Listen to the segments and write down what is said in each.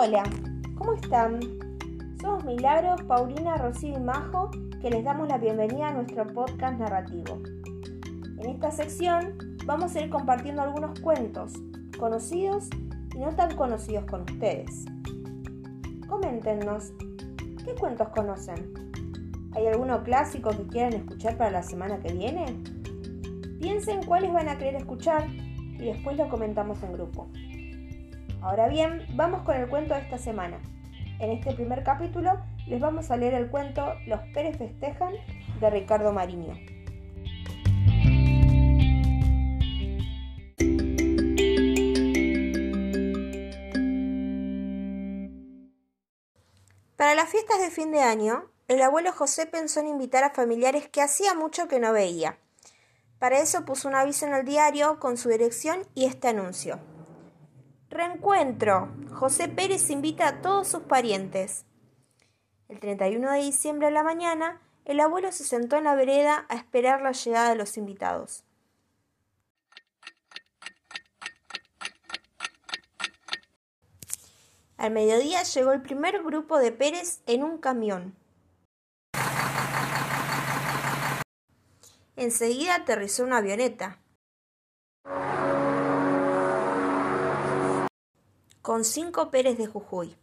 Hola, ¿cómo están? Somos Milagros, Paulina, Rocío y Majo, que les damos la bienvenida a nuestro podcast narrativo. En esta sección vamos a ir compartiendo algunos cuentos, conocidos y no tan conocidos con ustedes. Coméntenos, ¿qué cuentos conocen? ¿Hay alguno clásico que quieran escuchar para la semana que viene? Piensen cuáles van a querer escuchar y después lo comentamos en grupo. Ahora bien, vamos con el cuento de esta semana. En este primer capítulo les vamos a leer el cuento Los Pérez festejan de Ricardo Mariño. Para las fiestas de fin de año, el abuelo José pensó en invitar a familiares que hacía mucho que no veía. Para eso puso un aviso en el diario con su dirección y este anuncio. Reencuentro. José Pérez invita a todos sus parientes. El 31 de diciembre a la mañana, el abuelo se sentó en la vereda a esperar la llegada de los invitados. Al mediodía llegó el primer grupo de Pérez en un camión. Enseguida aterrizó una avioneta. Con cinco Pérez de Jujuy.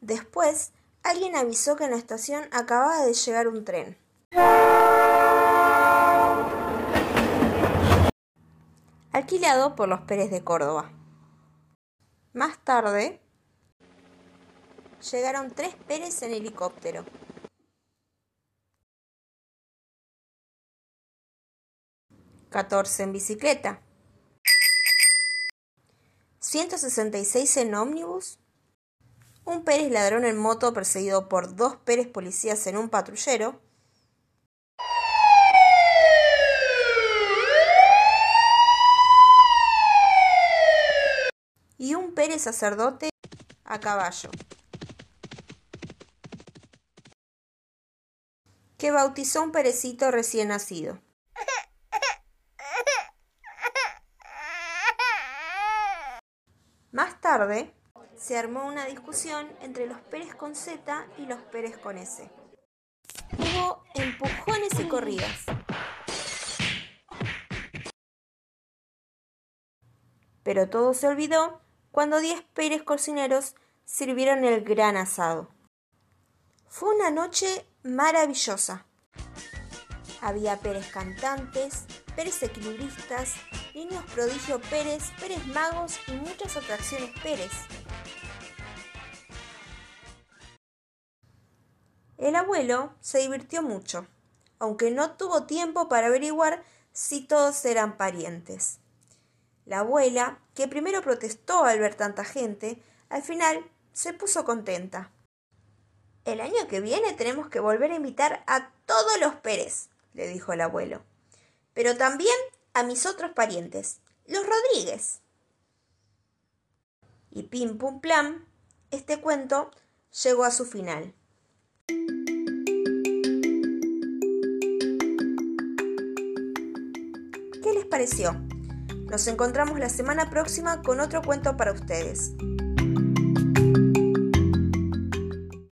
Después, alguien avisó que en la estación acababa de llegar un tren. Alquilado por los Pérez de Córdoba. Más tarde, llegaron tres Pérez en helicóptero. Catorce en bicicleta. 166 en ómnibus, un Pérez ladrón en moto perseguido por dos Pérez policías en un patrullero, y un Pérez sacerdote a caballo, que bautizó un perecito recién nacido. Más tarde, se armó una discusión entre los Pérez con Z y los Pérez con S. Hubo empujones y corridas. Pero todo se olvidó cuando diez Pérez cocineros sirvieron el gran asado. Fue una noche maravillosa. Había Pérez cantantes, Pérez equilibristas, niños prodigio Pérez, Pérez magos y muchas atracciones Pérez. El abuelo se divirtió mucho, aunque no tuvo tiempo para averiguar si todos eran parientes. La abuela, que primero protestó al ver tanta gente, al final se puso contenta. El año que viene tenemos que volver a invitar a todos los Pérez, le dijo el abuelo pero también a mis otros parientes, los Rodríguez. Y pim pum plam, este cuento llegó a su final. ¿Qué les pareció? Nos encontramos la semana próxima con otro cuento para ustedes.